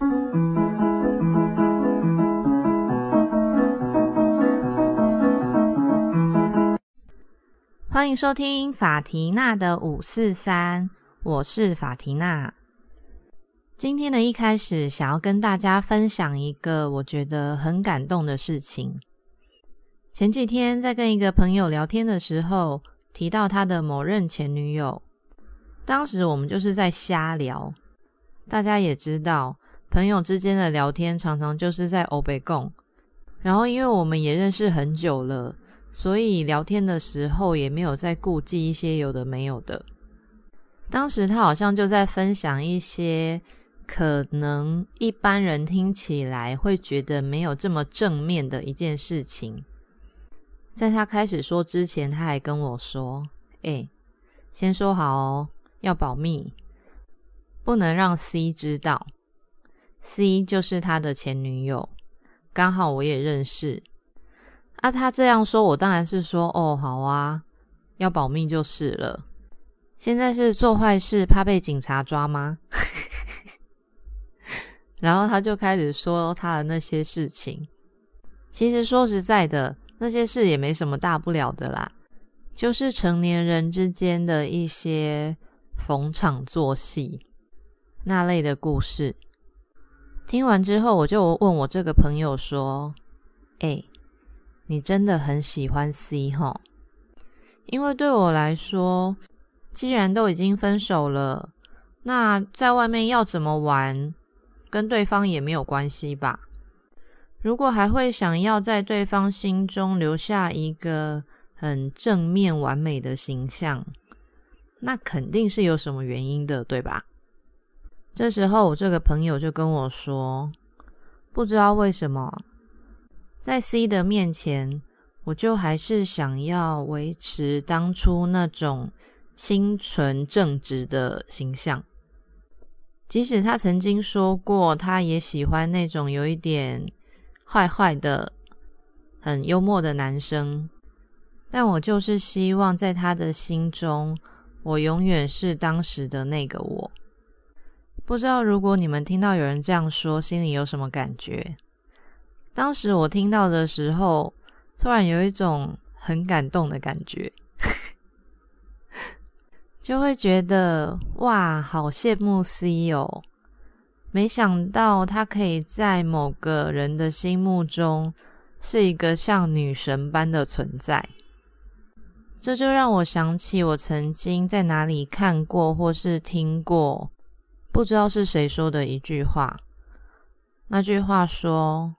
欢迎收听法缇娜的五四三，我是法缇娜。今天的一开始，想要跟大家分享一个我觉得很感动的事情。前几天在跟一个朋友聊天的时候，提到他的某任前女友，当时我们就是在瞎聊。大家也知道，朋友之间的聊天常常就是在欧北共，然后因为我们也认识很久了。所以聊天的时候也没有再顾忌一些有的没有的。当时他好像就在分享一些可能一般人听起来会觉得没有这么正面的一件事情。在他开始说之前，他还跟我说：“哎，先说好哦，要保密，不能让 C 知道。C 就是他的前女友，刚好我也认识。”啊，他这样说，我当然是说，哦，好啊，要保密就是了。现在是做坏事怕被警察抓吗？然后他就开始说他的那些事情。其实说实在的，那些事也没什么大不了的啦，就是成年人之间的一些逢场作戏那类的故事。听完之后，我就问我这个朋友说：“哎。”你真的很喜欢 C 哈？因为对我来说，既然都已经分手了，那在外面要怎么玩，跟对方也没有关系吧？如果还会想要在对方心中留下一个很正面完美的形象，那肯定是有什么原因的，对吧？这时候，我这个朋友就跟我说，不知道为什么。在 C 的面前，我就还是想要维持当初那种清纯正直的形象。即使他曾经说过，他也喜欢那种有一点坏坏的、很幽默的男生，但我就是希望在他的心中，我永远是当时的那个我。不知道如果你们听到有人这样说，心里有什么感觉？当时我听到的时候，突然有一种很感动的感觉，就会觉得哇，好羡慕 C 哦！没想到他可以在某个人的心目中是一个像女神般的存在，这就让我想起我曾经在哪里看过或是听过，不知道是谁说的一句话。那句话说。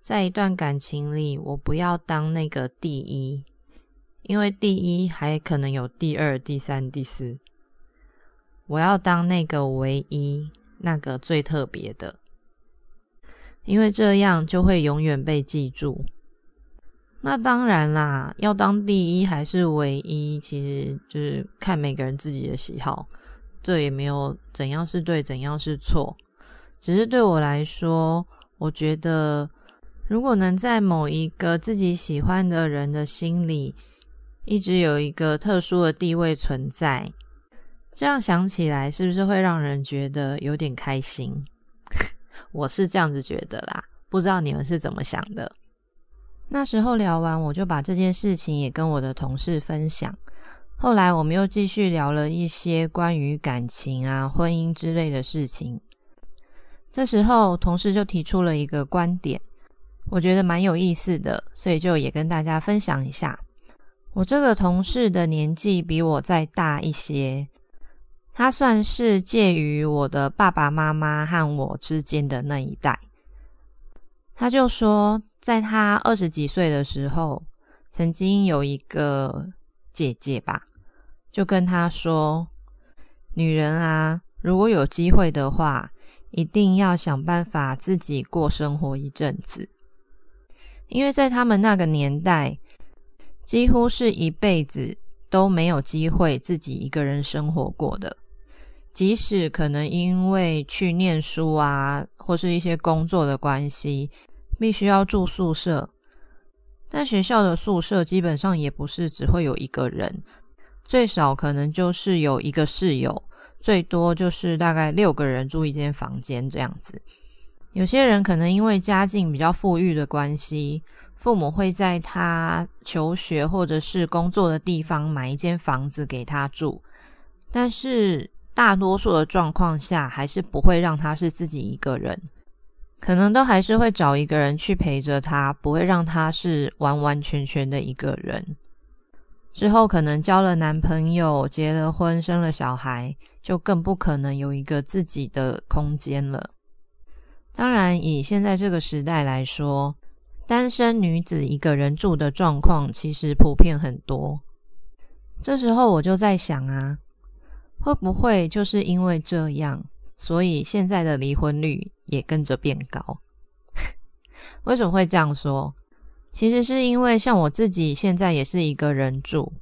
在一段感情里，我不要当那个第一，因为第一还可能有第二、第三、第四。我要当那个唯一，那个最特别的，因为这样就会永远被记住。那当然啦，要当第一还是唯一，其实就是看每个人自己的喜好，这也没有怎样是对，怎样是错。只是对我来说，我觉得。如果能在某一个自己喜欢的人的心里，一直有一个特殊的地位存在，这样想起来是不是会让人觉得有点开心？我是这样子觉得啦，不知道你们是怎么想的。那时候聊完，我就把这件事情也跟我的同事分享。后来我们又继续聊了一些关于感情啊、婚姻之类的事情。这时候，同事就提出了一个观点。我觉得蛮有意思的，所以就也跟大家分享一下。我这个同事的年纪比我再大一些，他算是介于我的爸爸妈妈和我之间的那一代。他就说，在他二十几岁的时候，曾经有一个姐姐吧，就跟他说：“女人啊，如果有机会的话，一定要想办法自己过生活一阵子。”因为在他们那个年代，几乎是一辈子都没有机会自己一个人生活过的。即使可能因为去念书啊，或是一些工作的关系，必须要住宿舍，但学校的宿舍基本上也不是只会有一个人，最少可能就是有一个室友，最多就是大概六个人住一间房间这样子。有些人可能因为家境比较富裕的关系，父母会在他求学或者是工作的地方买一间房子给他住，但是大多数的状况下，还是不会让他是自己一个人，可能都还是会找一个人去陪着他，不会让他是完完全全的一个人。之后可能交了男朋友，结了婚，生了小孩，就更不可能有一个自己的空间了。当然，以现在这个时代来说，单身女子一个人住的状况其实普遍很多。这时候我就在想啊，会不会就是因为这样，所以现在的离婚率也跟着变高？为什么会这样说？其实是因为像我自己现在也是一个人住，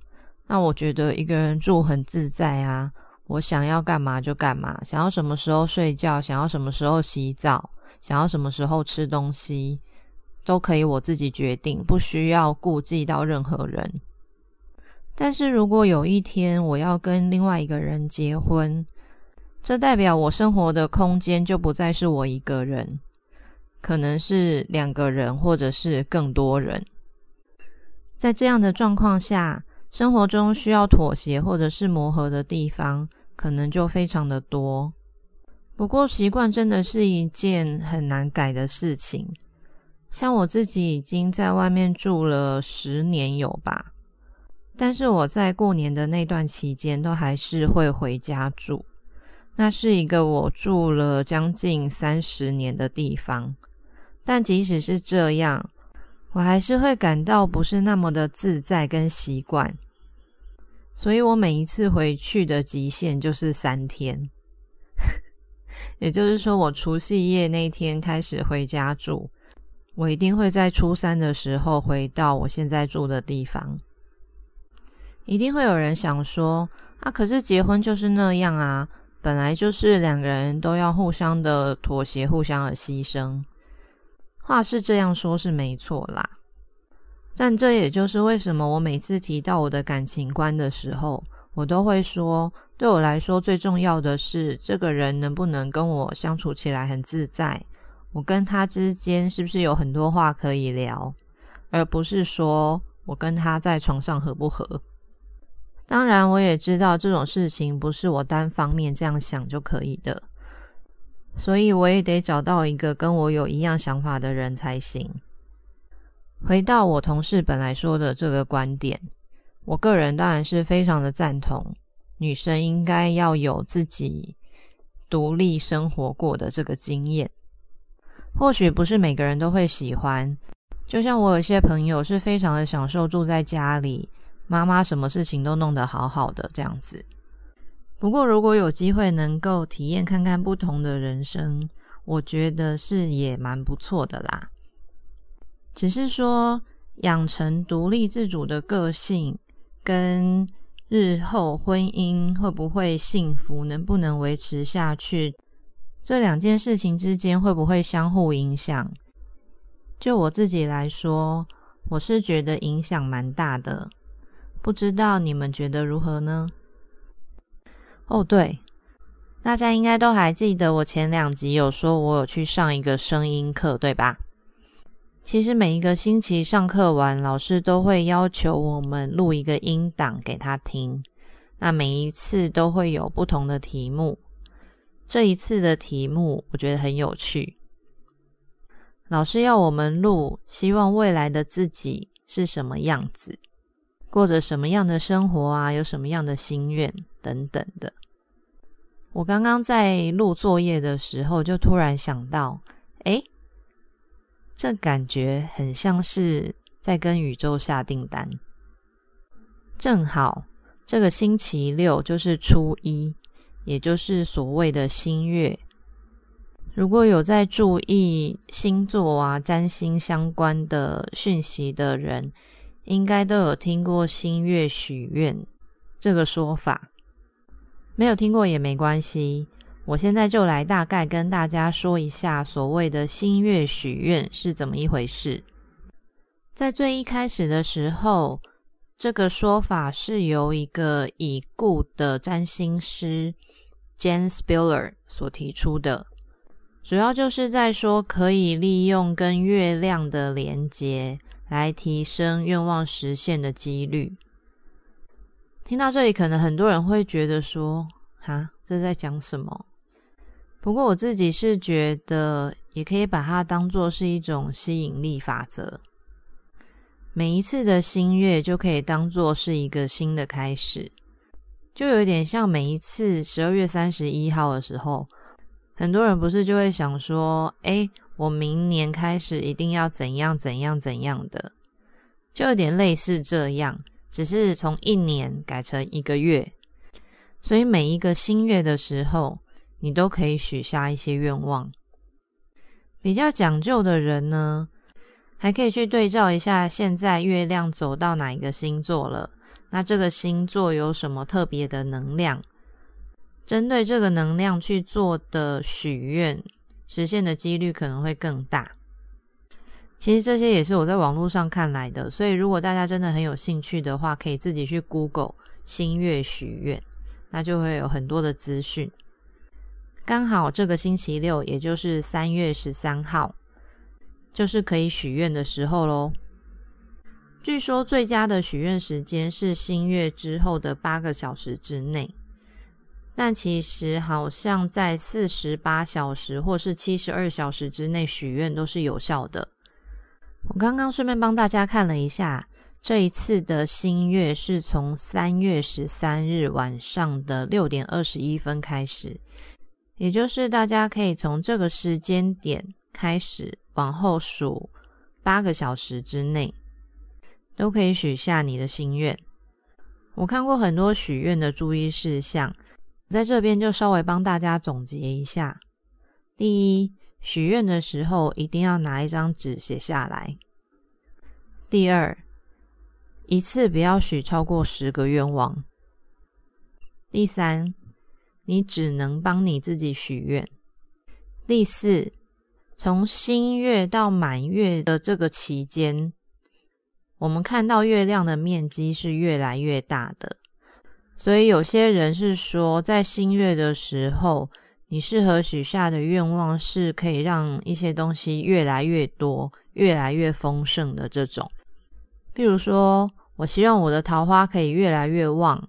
那我觉得一个人住很自在啊，我想要干嘛就干嘛，想要什么时候睡觉，想要什么时候洗澡，想要什么时候吃东西，都可以我自己决定，不需要顾忌到任何人。但是如果有一天我要跟另外一个人结婚，这代表我生活的空间就不再是我一个人。可能是两个人，或者是更多人。在这样的状况下，生活中需要妥协或者是磨合的地方，可能就非常的多。不过，习惯真的是一件很难改的事情。像我自己已经在外面住了十年有吧，但是我在过年的那段期间，都还是会回家住。那是一个我住了将近三十年的地方。但即使是这样，我还是会感到不是那么的自在跟习惯，所以我每一次回去的极限就是三天，也就是说，我除夕夜那天开始回家住，我一定会在初三的时候回到我现在住的地方。一定会有人想说，啊，可是结婚就是那样啊，本来就是两个人都要互相的妥协，互相的牺牲。话是这样说，是没错啦。但这也就是为什么我每次提到我的感情观的时候，我都会说，对我来说最重要的是这个人能不能跟我相处起来很自在，我跟他之间是不是有很多话可以聊，而不是说我跟他在床上合不合。当然，我也知道这种事情不是我单方面这样想就可以的。所以我也得找到一个跟我有一样想法的人才行。回到我同事本来说的这个观点，我个人当然是非常的赞同，女生应该要有自己独立生活过的这个经验。或许不是每个人都会喜欢，就像我有些朋友是非常的享受住在家里，妈妈什么事情都弄得好好的这样子。不过，如果有机会能够体验看看不同的人生，我觉得是也蛮不错的啦。只是说，养成独立自主的个性，跟日后婚姻会不会幸福，能不能维持下去，这两件事情之间会不会相互影响？就我自己来说，我是觉得影响蛮大的。不知道你们觉得如何呢？哦，对，大家应该都还记得我前两集有说，我有去上一个声音课，对吧？其实每一个星期上课完，老师都会要求我们录一个音档给他听。那每一次都会有不同的题目。这一次的题目我觉得很有趣，老师要我们录，希望未来的自己是什么样子，过着什么样的生活啊？有什么样的心愿？等等的，我刚刚在录作业的时候，就突然想到，哎，这感觉很像是在跟宇宙下订单。正好这个星期六就是初一，也就是所谓的新月。如果有在注意星座啊、占星相关的讯息的人，应该都有听过新月许愿这个说法。没有听过也没关系，我现在就来大概跟大家说一下所谓的新月许愿是怎么一回事。在最一开始的时候，这个说法是由一个已故的占星师 Jane Spiller 所提出的。主要就是在说可以利用跟月亮的连接来提升愿望实现的几率。听到这里，可能很多人会觉得说：“哈，这在讲什么？”不过我自己是觉得，也可以把它当做是一种吸引力法则。每一次的新月就可以当做是一个新的开始，就有点像每一次十二月三十一号的时候。很多人不是就会想说，哎，我明年开始一定要怎样怎样怎样的，就有点类似这样，只是从一年改成一个月，所以每一个新月的时候，你都可以许下一些愿望。比较讲究的人呢，还可以去对照一下现在月亮走到哪一个星座了，那这个星座有什么特别的能量？针对这个能量去做的许愿，实现的几率可能会更大。其实这些也是我在网络上看来的，所以如果大家真的很有兴趣的话，可以自己去 Google 星月许愿，那就会有很多的资讯。刚好这个星期六，也就是三月十三号，就是可以许愿的时候喽。据说最佳的许愿时间是新月之后的八个小时之内。但其实好像在四十八小时或是七十二小时之内许愿都是有效的。我刚刚顺便帮大家看了一下，这一次的新月是从三月十三日晚上的六点二十一分开始，也就是大家可以从这个时间点开始往后数八个小时之内，都可以许下你的心愿。我看过很多许愿的注意事项。在这边就稍微帮大家总结一下：第一，许愿的时候一定要拿一张纸写下来；第二，一次不要许超过十个愿望；第三，你只能帮你自己许愿；第四，从新月到满月的这个期间，我们看到月亮的面积是越来越大的。所以有些人是说，在新月的时候，你适合许下的愿望是可以让一些东西越来越多、越来越丰盛的这种。譬如说，我希望我的桃花可以越来越旺，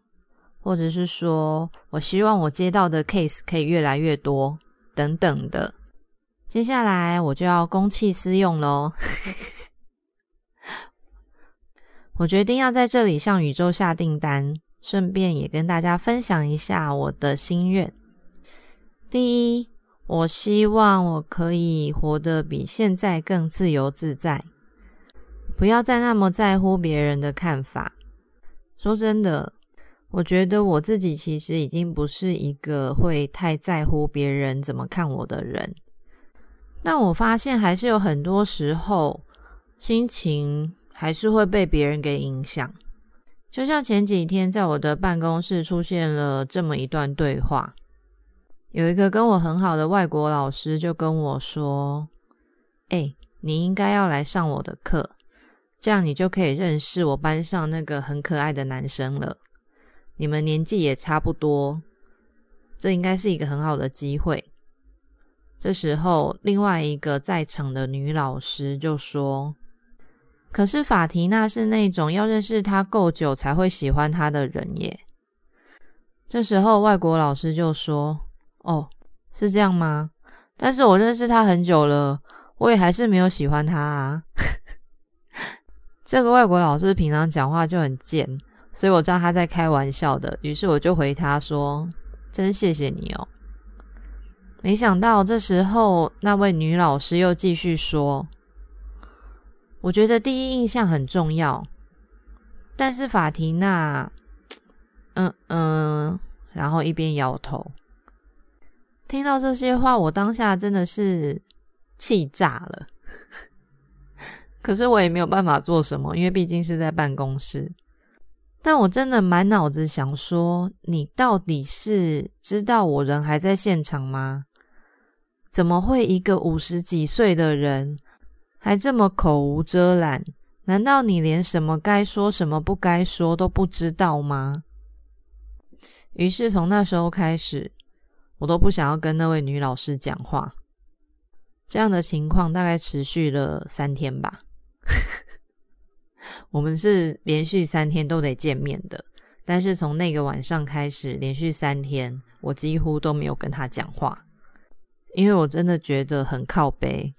或者是说我希望我接到的 case 可以越来越多，等等的。接下来我就要公器私用喽，我决定要在这里向宇宙下订单。顺便也跟大家分享一下我的心愿。第一，我希望我可以活得比现在更自由自在，不要再那么在乎别人的看法。说真的，我觉得我自己其实已经不是一个会太在乎别人怎么看我的人。但我发现还是有很多时候，心情还是会被别人给影响。就像前几天在我的办公室出现了这么一段对话，有一个跟我很好的外国老师就跟我说：“哎，你应该要来上我的课，这样你就可以认识我班上那个很可爱的男生了。你们年纪也差不多，这应该是一个很好的机会。”这时候，另外一个在场的女老师就说。可是法提娜是那种要认识他够久才会喜欢他的人耶。这时候外国老师就说：“哦，是这样吗？但是我认识他很久了，我也还是没有喜欢他啊。”这个外国老师平常讲话就很贱，所以我知道他在开玩笑的，于是我就回他说：“真谢谢你哦。”没想到这时候那位女老师又继续说。我觉得第一印象很重要，但是法提娜，嗯嗯，然后一边摇头。听到这些话，我当下真的是气炸了。可是我也没有办法做什么，因为毕竟是在办公室。但我真的满脑子想说，你到底是知道我人还在现场吗？怎么会一个五十几岁的人？还这么口无遮拦？难道你连什么该说、什么不该说都不知道吗？于是从那时候开始，我都不想要跟那位女老师讲话。这样的情况大概持续了三天吧。我们是连续三天都得见面的，但是从那个晚上开始，连续三天我几乎都没有跟他讲话，因为我真的觉得很靠背。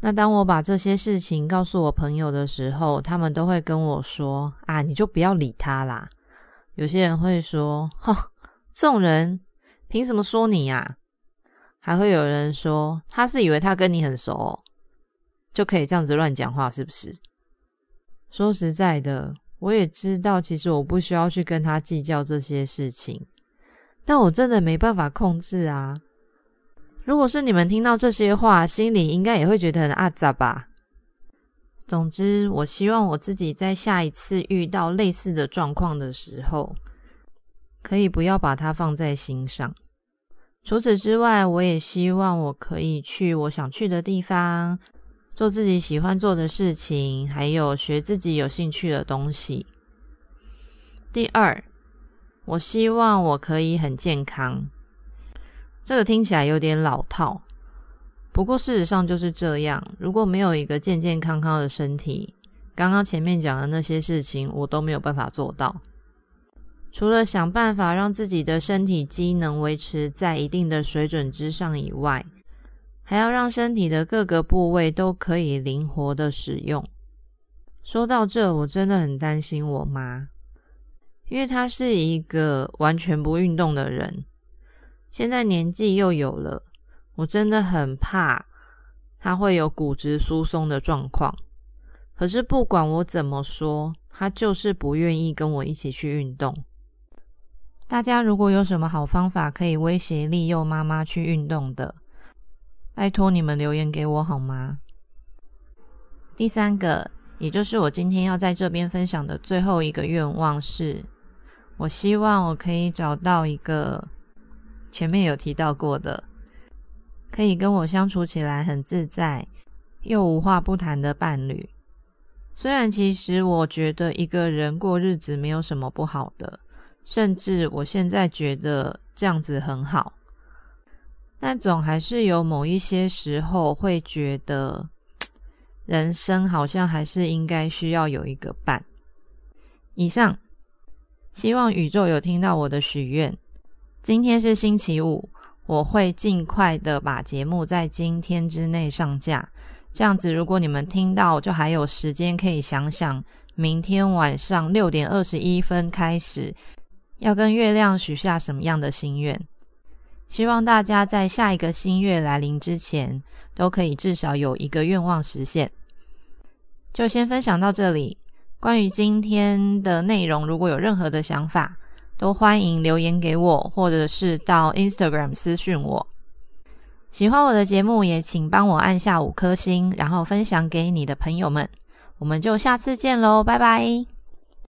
那当我把这些事情告诉我朋友的时候，他们都会跟我说：“啊，你就不要理他啦。”有些人会说：“哈，这种人凭什么说你呀？”还会有人说：“他是以为他跟你很熟，就可以这样子乱讲话，是不是？”说实在的，我也知道，其实我不需要去跟他计较这些事情，但我真的没办法控制啊。如果是你们听到这些话，心里应该也会觉得很阿杂吧。总之，我希望我自己在下一次遇到类似的状况的时候，可以不要把它放在心上。除此之外，我也希望我可以去我想去的地方，做自己喜欢做的事情，还有学自己有兴趣的东西。第二，我希望我可以很健康。这个听起来有点老套，不过事实上就是这样。如果没有一个健健康康的身体，刚刚前面讲的那些事情我都没有办法做到。除了想办法让自己的身体机能维持在一定的水准之上以外，还要让身体的各个部位都可以灵活的使用。说到这，我真的很担心我妈，因为她是一个完全不运动的人。现在年纪又有了，我真的很怕他会有骨质疏松的状况。可是不管我怎么说，他就是不愿意跟我一起去运动。大家如果有什么好方法可以威胁利诱妈妈去运动的，拜托你们留言给我好吗？第三个，也就是我今天要在这边分享的最后一个愿望是，我希望我可以找到一个。前面有提到过的，可以跟我相处起来很自在又无话不谈的伴侣。虽然其实我觉得一个人过日子没有什么不好的，甚至我现在觉得这样子很好，但总还是有某一些时候会觉得，人生好像还是应该需要有一个伴。以上，希望宇宙有听到我的许愿。今天是星期五，我会尽快的把节目在今天之内上架。这样子，如果你们听到，就还有时间可以想想，明天晚上六点二十一分开始要跟月亮许下什么样的心愿。希望大家在下一个新月来临之前，都可以至少有一个愿望实现。就先分享到这里。关于今天的内容，如果有任何的想法，都欢迎留言给我，或者是到 Instagram 私讯我。喜欢我的节目，也请帮我按下五颗星，然后分享给你的朋友们。我们就下次见喽，拜拜。